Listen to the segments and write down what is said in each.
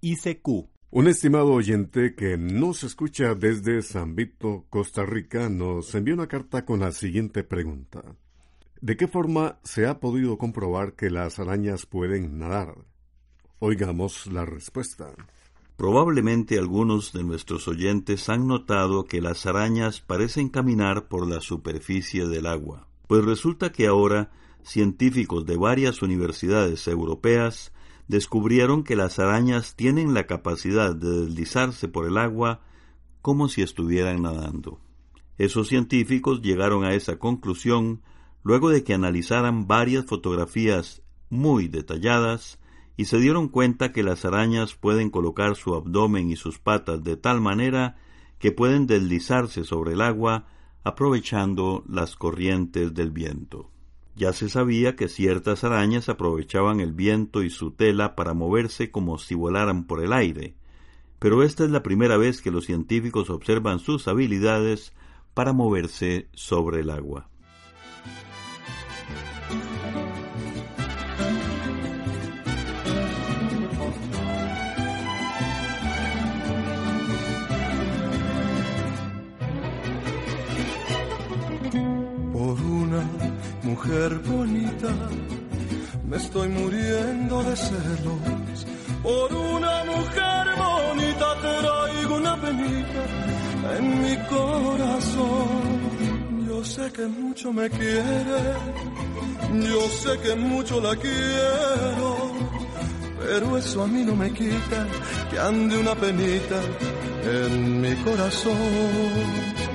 ICQ. Un estimado oyente que nos escucha desde San Vito, Costa Rica, nos envió una carta con la siguiente pregunta. ¿De qué forma se ha podido comprobar que las arañas pueden nadar? Oigamos la respuesta. Probablemente algunos de nuestros oyentes han notado que las arañas parecen caminar por la superficie del agua, pues resulta que ahora científicos de varias universidades europeas descubrieron que las arañas tienen la capacidad de deslizarse por el agua como si estuvieran nadando. Esos científicos llegaron a esa conclusión luego de que analizaran varias fotografías muy detalladas y se dieron cuenta que las arañas pueden colocar su abdomen y sus patas de tal manera que pueden deslizarse sobre el agua aprovechando las corrientes del viento. Ya se sabía que ciertas arañas aprovechaban el viento y su tela para moverse como si volaran por el aire, pero esta es la primera vez que los científicos observan sus habilidades para moverse sobre el agua. Mujer bonita, me estoy muriendo de celos. Por una mujer bonita traigo una penita en mi corazón. Yo sé que mucho me quiere, yo sé que mucho la quiero, pero eso a mí no me quita que ande una penita en mi corazón.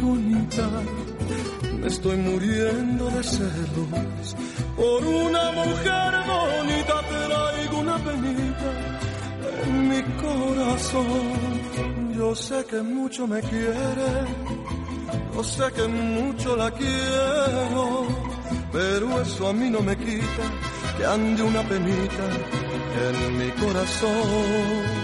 Bonita, me estoy muriendo de celos. Por una mujer bonita traigo una penita en mi corazón. Yo sé que mucho me quiere, yo sé que mucho la quiero, pero eso a mí no me quita que ande una penita en mi corazón.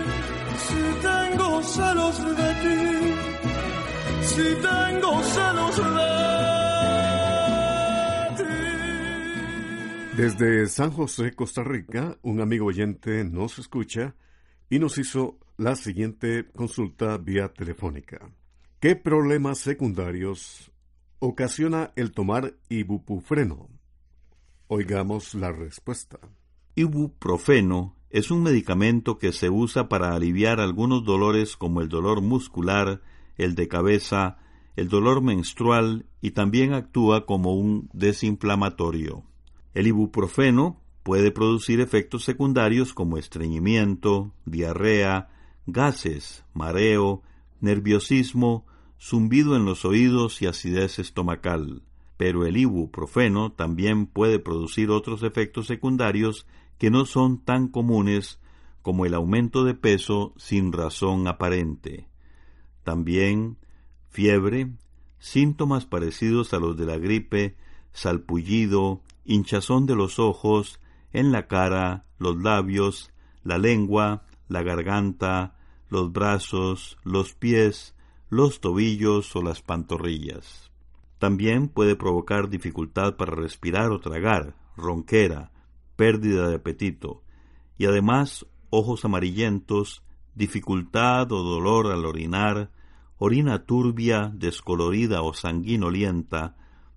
tengo celos de ti, si tengo celos de ti. Desde San José, Costa Rica, un amigo oyente nos escucha y nos hizo la siguiente consulta vía telefónica. ¿Qué problemas secundarios ocasiona el tomar ibuprofeno? Oigamos la respuesta. Ibuprofeno es un medicamento que se usa para aliviar algunos dolores como el dolor muscular, el de cabeza, el dolor menstrual y también actúa como un desinflamatorio. El ibuprofeno puede producir efectos secundarios como estreñimiento, diarrea, gases, mareo, nerviosismo, zumbido en los oídos y acidez estomacal. pero el ibuprofeno también puede producir otros efectos secundarios que no son tan comunes como el aumento de peso sin razón aparente. También fiebre, síntomas parecidos a los de la gripe, salpullido, hinchazón de los ojos, en la cara, los labios, la lengua, la garganta, los brazos, los pies, los tobillos o las pantorrillas. También puede provocar dificultad para respirar o tragar, ronquera, pérdida de apetito, y además ojos amarillentos, dificultad o dolor al orinar, orina turbia, descolorida o sanguinolienta,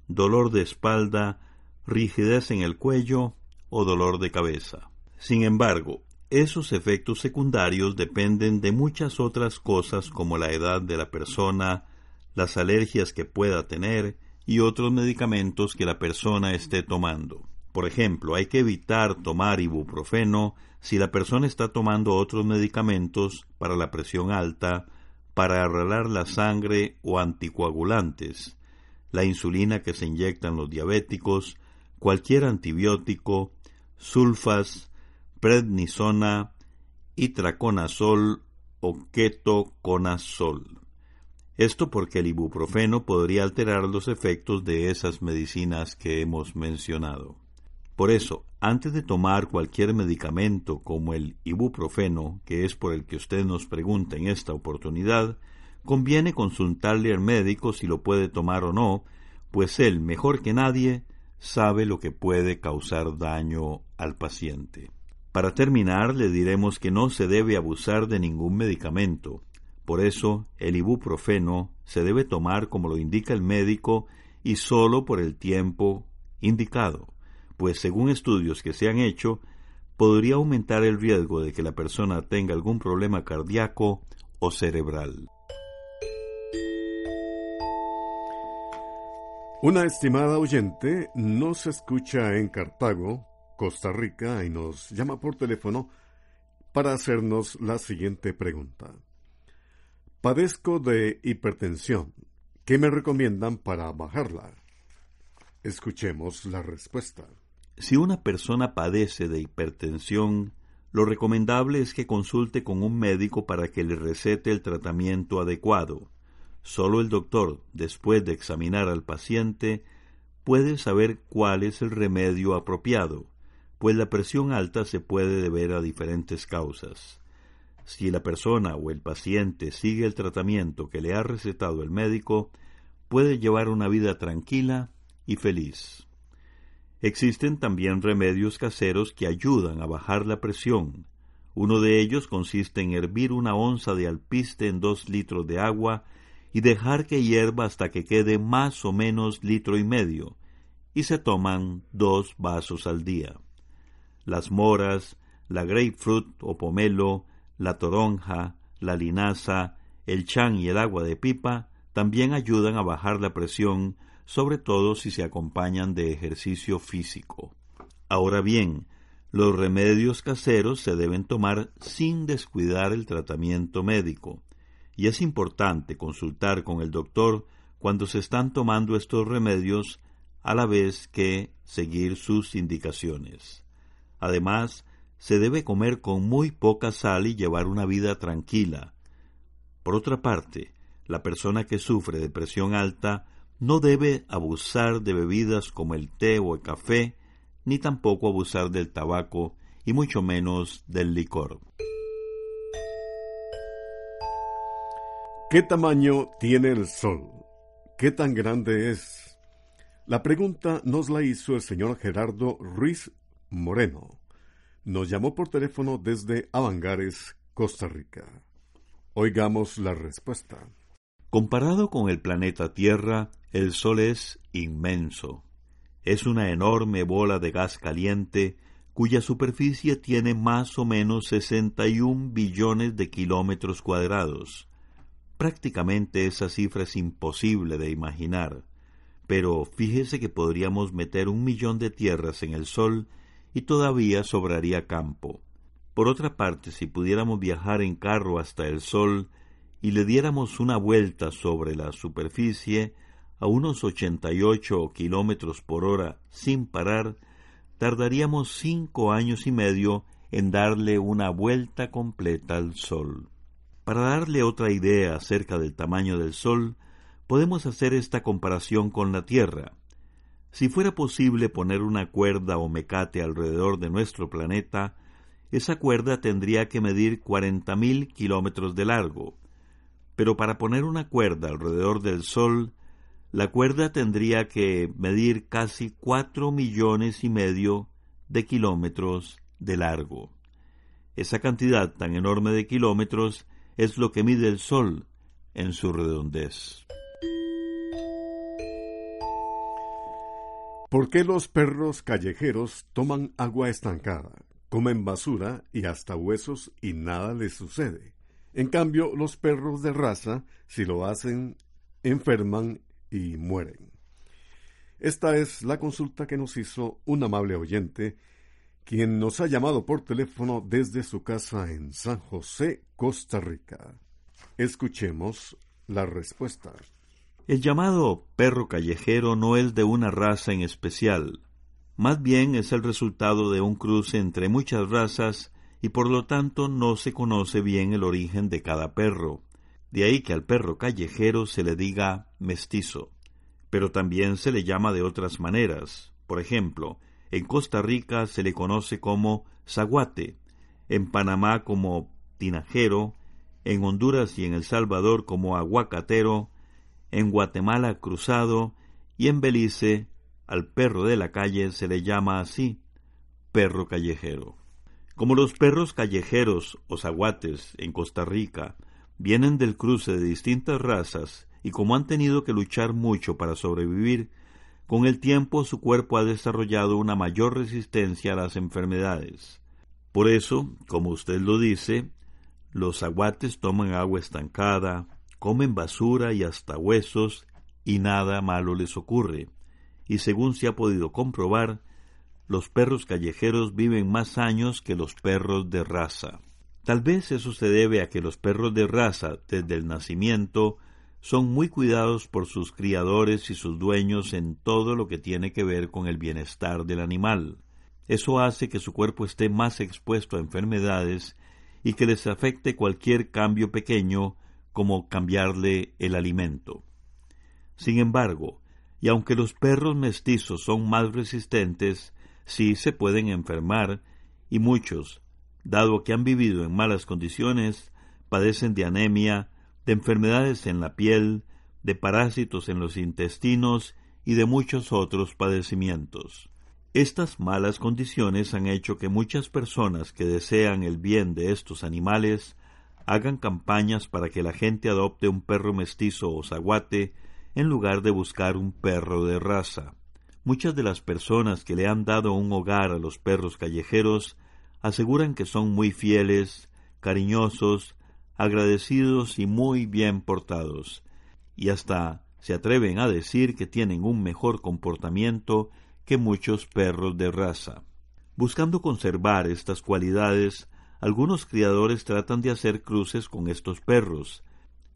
dolor de espalda, rigidez en el cuello o dolor de cabeza. Sin embargo, esos efectos secundarios dependen de muchas otras cosas como la edad de la persona, las alergias que pueda tener y otros medicamentos que la persona esté tomando. Por ejemplo, hay que evitar tomar ibuprofeno si la persona está tomando otros medicamentos para la presión alta, para arreglar la sangre o anticoagulantes, la insulina que se inyectan los diabéticos, cualquier antibiótico, sulfas, prednisona, itraconazol o ketoconazol. Esto porque el ibuprofeno podría alterar los efectos de esas medicinas que hemos mencionado. Por eso, antes de tomar cualquier medicamento como el ibuprofeno, que es por el que usted nos pregunta en esta oportunidad, conviene consultarle al médico si lo puede tomar o no, pues él, mejor que nadie, sabe lo que puede causar daño al paciente. Para terminar, le diremos que no se debe abusar de ningún medicamento. Por eso, el ibuprofeno se debe tomar como lo indica el médico y solo por el tiempo indicado pues según estudios que se han hecho, podría aumentar el riesgo de que la persona tenga algún problema cardíaco o cerebral. Una estimada oyente nos escucha en Cartago, Costa Rica, y nos llama por teléfono para hacernos la siguiente pregunta. Padezco de hipertensión. ¿Qué me recomiendan para bajarla? Escuchemos la respuesta. Si una persona padece de hipertensión, lo recomendable es que consulte con un médico para que le recete el tratamiento adecuado. Solo el doctor, después de examinar al paciente, puede saber cuál es el remedio apropiado, pues la presión alta se puede deber a diferentes causas. Si la persona o el paciente sigue el tratamiento que le ha recetado el médico, puede llevar una vida tranquila y feliz. Existen también remedios caseros que ayudan a bajar la presión. Uno de ellos consiste en hervir una onza de alpiste en dos litros de agua y dejar que hierva hasta que quede más o menos litro y medio, y se toman dos vasos al día. Las moras, la grapefruit o pomelo, la toronja, la linaza, el chan y el agua de pipa también ayudan a bajar la presión sobre todo si se acompañan de ejercicio físico. Ahora bien, los remedios caseros se deben tomar sin descuidar el tratamiento médico, y es importante consultar con el doctor cuando se están tomando estos remedios a la vez que seguir sus indicaciones. Además, se debe comer con muy poca sal y llevar una vida tranquila. Por otra parte, la persona que sufre de presión alta no debe abusar de bebidas como el té o el café, ni tampoco abusar del tabaco y mucho menos del licor. ¿Qué tamaño tiene el Sol? ¿Qué tan grande es? La pregunta nos la hizo el señor Gerardo Ruiz Moreno. Nos llamó por teléfono desde Avangares, Costa Rica. Oigamos la respuesta. Comparado con el planeta Tierra, el Sol es inmenso. Es una enorme bola de gas caliente cuya superficie tiene más o menos 61 billones de kilómetros cuadrados. Prácticamente esa cifra es imposible de imaginar, pero fíjese que podríamos meter un millón de tierras en el Sol y todavía sobraría campo. Por otra parte, si pudiéramos viajar en carro hasta el Sol, y le diéramos una vuelta sobre la superficie, a unos 88 kilómetros por hora sin parar, tardaríamos cinco años y medio en darle una vuelta completa al Sol. Para darle otra idea acerca del tamaño del Sol, podemos hacer esta comparación con la Tierra. Si fuera posible poner una cuerda o mecate alrededor de nuestro planeta, esa cuerda tendría que medir cuarenta mil kilómetros de largo. Pero para poner una cuerda alrededor del Sol, la cuerda tendría que medir casi cuatro millones y medio de kilómetros de largo. Esa cantidad tan enorme de kilómetros es lo que mide el Sol en su redondez. ¿Por qué los perros callejeros toman agua estancada, comen basura y hasta huesos y nada les sucede? En cambio, los perros de raza, si lo hacen, enferman y mueren. Esta es la consulta que nos hizo un amable oyente, quien nos ha llamado por teléfono desde su casa en San José, Costa Rica. Escuchemos la respuesta. El llamado perro callejero no es de una raza en especial, más bien es el resultado de un cruce entre muchas razas y por lo tanto no se conoce bien el origen de cada perro. De ahí que al perro callejero se le diga mestizo. Pero también se le llama de otras maneras. Por ejemplo, en Costa Rica se le conoce como zaguate, en Panamá como tinajero, en Honduras y en El Salvador como aguacatero, en Guatemala cruzado y en Belice al perro de la calle se le llama así, perro callejero. Como los perros callejeros o zaguates en Costa Rica vienen del cruce de distintas razas y como han tenido que luchar mucho para sobrevivir, con el tiempo su cuerpo ha desarrollado una mayor resistencia a las enfermedades. Por eso, como usted lo dice, los aguates toman agua estancada, comen basura y hasta huesos, y nada malo les ocurre. Y según se ha podido comprobar, los perros callejeros viven más años que los perros de raza. Tal vez eso se debe a que los perros de raza, desde el nacimiento, son muy cuidados por sus criadores y sus dueños en todo lo que tiene que ver con el bienestar del animal. Eso hace que su cuerpo esté más expuesto a enfermedades y que les afecte cualquier cambio pequeño como cambiarle el alimento. Sin embargo, y aunque los perros mestizos son más resistentes, sí se pueden enfermar y muchos, dado que han vivido en malas condiciones, padecen de anemia, de enfermedades en la piel, de parásitos en los intestinos y de muchos otros padecimientos. Estas malas condiciones han hecho que muchas personas que desean el bien de estos animales hagan campañas para que la gente adopte un perro mestizo o zaguate en lugar de buscar un perro de raza. Muchas de las personas que le han dado un hogar a los perros callejeros aseguran que son muy fieles, cariñosos, agradecidos y muy bien portados, y hasta se atreven a decir que tienen un mejor comportamiento que muchos perros de raza. Buscando conservar estas cualidades, algunos criadores tratan de hacer cruces con estos perros.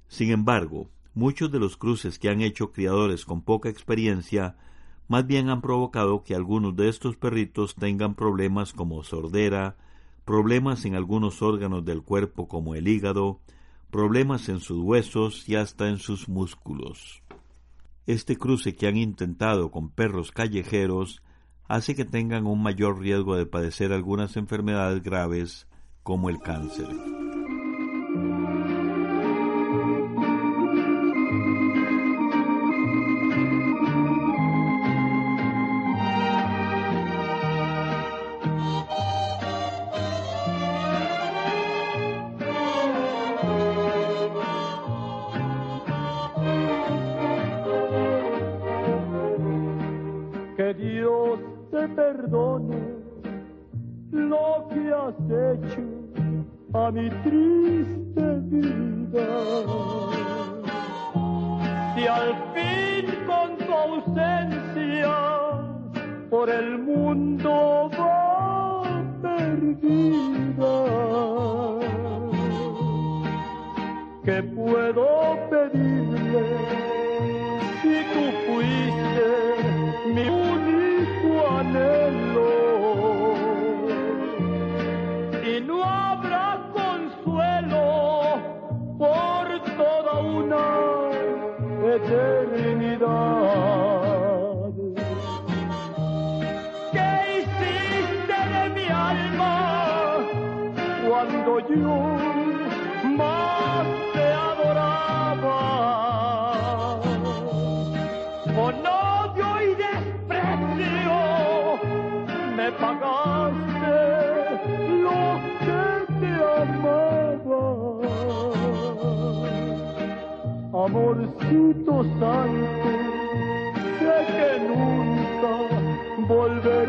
Sin embargo, muchos de los cruces que han hecho criadores con poca experiencia más bien han provocado que algunos de estos perritos tengan problemas como sordera, problemas en algunos órganos del cuerpo como el hígado, problemas en sus huesos y hasta en sus músculos. Este cruce que han intentado con perros callejeros hace que tengan un mayor riesgo de padecer algunas enfermedades graves como el cáncer. Mi triste vida. Si al fin con tu ausencia por el mundo va perdida, ¿qué puedo pedirle ¿Qué hiciste de mi alma cuando yo más te adoraba? Con odio y desprecio me pagaste lo que te amaba. Amorcito santo, sé que nunca volveré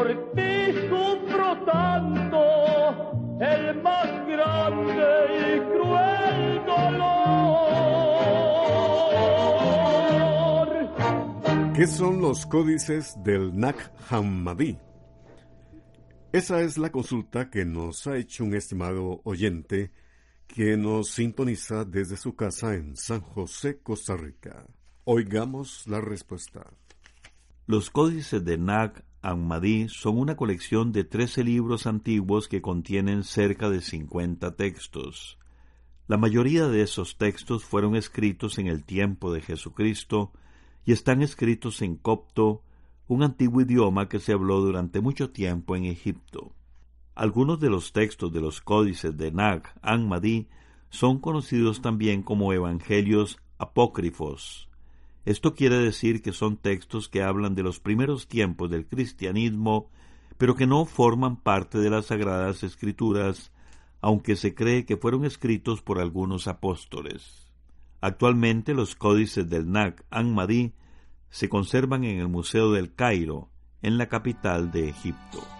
Por ti sufro tanto, el más grande y cruel dolor. ¿Qué son los códices del Nag Hammadi? Esa es la consulta que nos ha hecho un estimado oyente que nos sintoniza desde su casa en San José, Costa Rica. Oigamos la respuesta. Los códices de Nag Hammadi son una colección de 13 libros antiguos que contienen cerca de 50 textos. La mayoría de esos textos fueron escritos en el tiempo de Jesucristo y están escritos en copto, un antiguo idioma que se habló durante mucho tiempo en Egipto. Algunos de los textos de los códices de Nag Hammadi son conocidos también como evangelios apócrifos. Esto quiere decir que son textos que hablan de los primeros tiempos del cristianismo, pero que no forman parte de las sagradas escrituras, aunque se cree que fueron escritos por algunos apóstoles. Actualmente los códices del Nag Hammadi se conservan en el Museo del Cairo, en la capital de Egipto.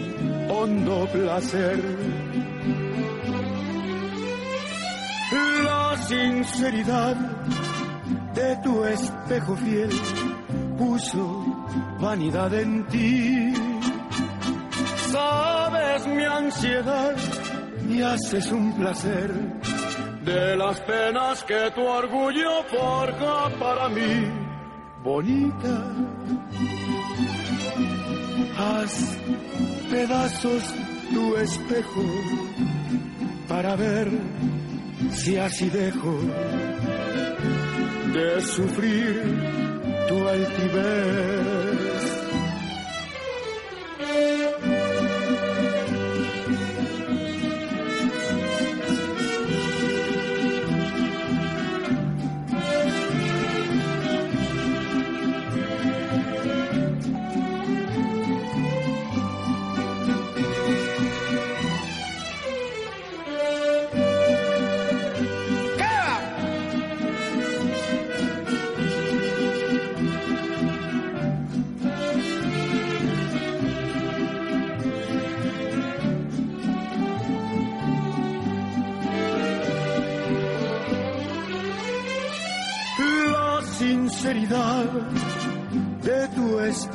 hondo placer. La sinceridad de tu espejo fiel puso vanidad en ti. Sabes mi ansiedad y haces un placer de las penas que tu orgullo forja para mí, bonita. Haz pedazos tu espejo para ver si así dejo de sufrir tu altivez.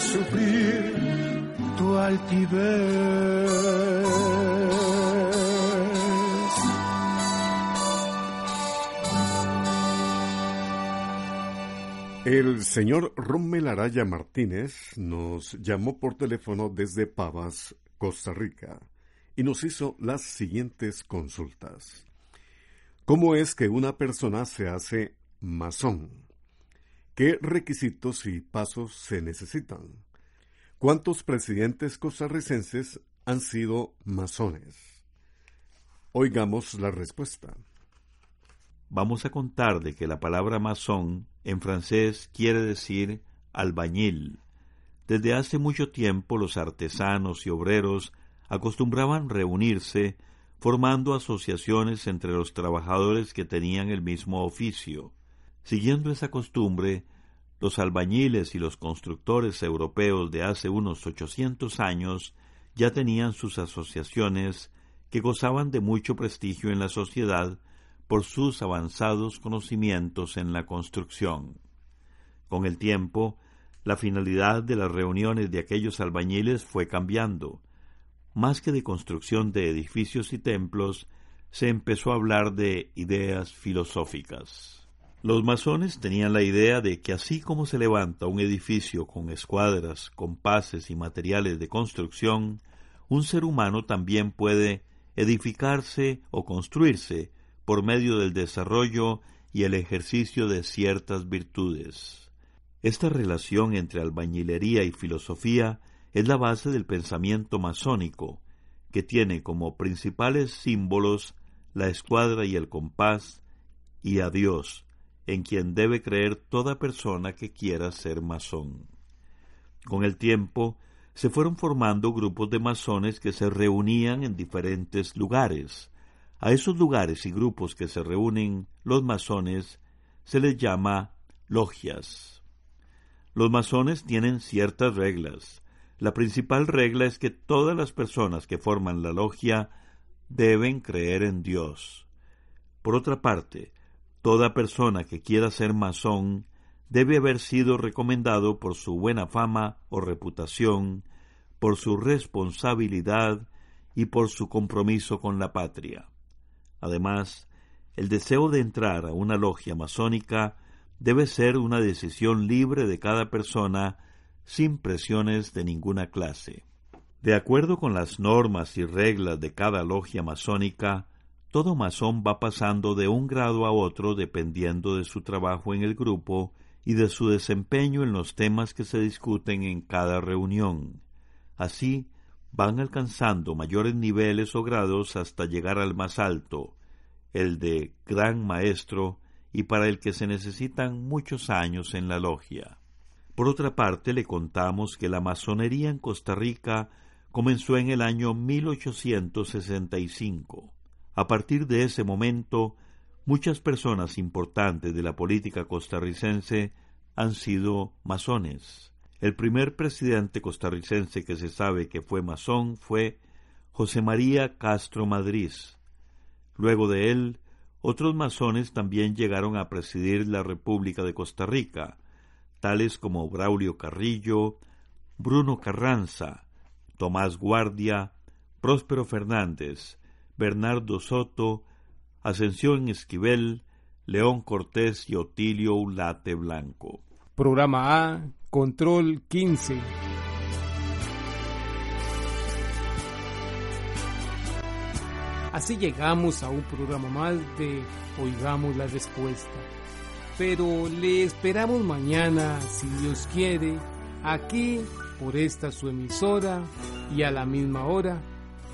sufrir tu altivez. El señor Rommel Araya Martínez nos llamó por teléfono desde Pavas, Costa Rica, y nos hizo las siguientes consultas. ¿Cómo es que una persona se hace masón? ¿Qué requisitos y pasos se necesitan? ¿Cuántos presidentes costarricenses han sido masones? Oigamos la respuesta. Vamos a contar de que la palabra masón en francés quiere decir albañil. Desde hace mucho tiempo los artesanos y obreros acostumbraban reunirse formando asociaciones entre los trabajadores que tenían el mismo oficio. Siguiendo esa costumbre, los albañiles y los constructores europeos de hace unos ochocientos años ya tenían sus asociaciones que gozaban de mucho prestigio en la sociedad por sus avanzados conocimientos en la construcción. Con el tiempo, la finalidad de las reuniones de aquellos albañiles fue cambiando. Más que de construcción de edificios y templos, se empezó a hablar de ideas filosóficas. Los masones tenían la idea de que así como se levanta un edificio con escuadras, compases y materiales de construcción, un ser humano también puede edificarse o construirse por medio del desarrollo y el ejercicio de ciertas virtudes. Esta relación entre albañilería y filosofía es la base del pensamiento masónico, que tiene como principales símbolos la escuadra y el compás, y a Dios, en quien debe creer toda persona que quiera ser masón. Con el tiempo, se fueron formando grupos de masones que se reunían en diferentes lugares, a esos lugares y grupos que se reúnen los masones se les llama logias. Los masones tienen ciertas reglas. La principal regla es que todas las personas que forman la logia deben creer en Dios. Por otra parte, toda persona que quiera ser masón debe haber sido recomendado por su buena fama o reputación, por su responsabilidad y por su compromiso con la patria. Además, el deseo de entrar a una logia masónica debe ser una decisión libre de cada persona sin presiones de ninguna clase. De acuerdo con las normas y reglas de cada logia masónica, todo masón va pasando de un grado a otro dependiendo de su trabajo en el grupo y de su desempeño en los temas que se discuten en cada reunión. Así, van alcanzando mayores niveles o grados hasta llegar al más alto, el de gran maestro y para el que se necesitan muchos años en la logia. Por otra parte, le contamos que la masonería en Costa Rica comenzó en el año 1865. A partir de ese momento, muchas personas importantes de la política costarricense han sido masones. El primer presidente costarricense que se sabe que fue masón fue José María Castro Madrid. Luego de él, otros masones también llegaron a presidir la República de Costa Rica, tales como Braulio Carrillo, Bruno Carranza, Tomás Guardia, Próspero Fernández, Bernardo Soto, Ascensión Esquivel, León Cortés y Otilio Ulate Blanco. Programa A, Control 15. Así llegamos a un programa más de Oigamos la Respuesta. Pero le esperamos mañana, si Dios quiere, aquí por esta su emisora y a la misma hora.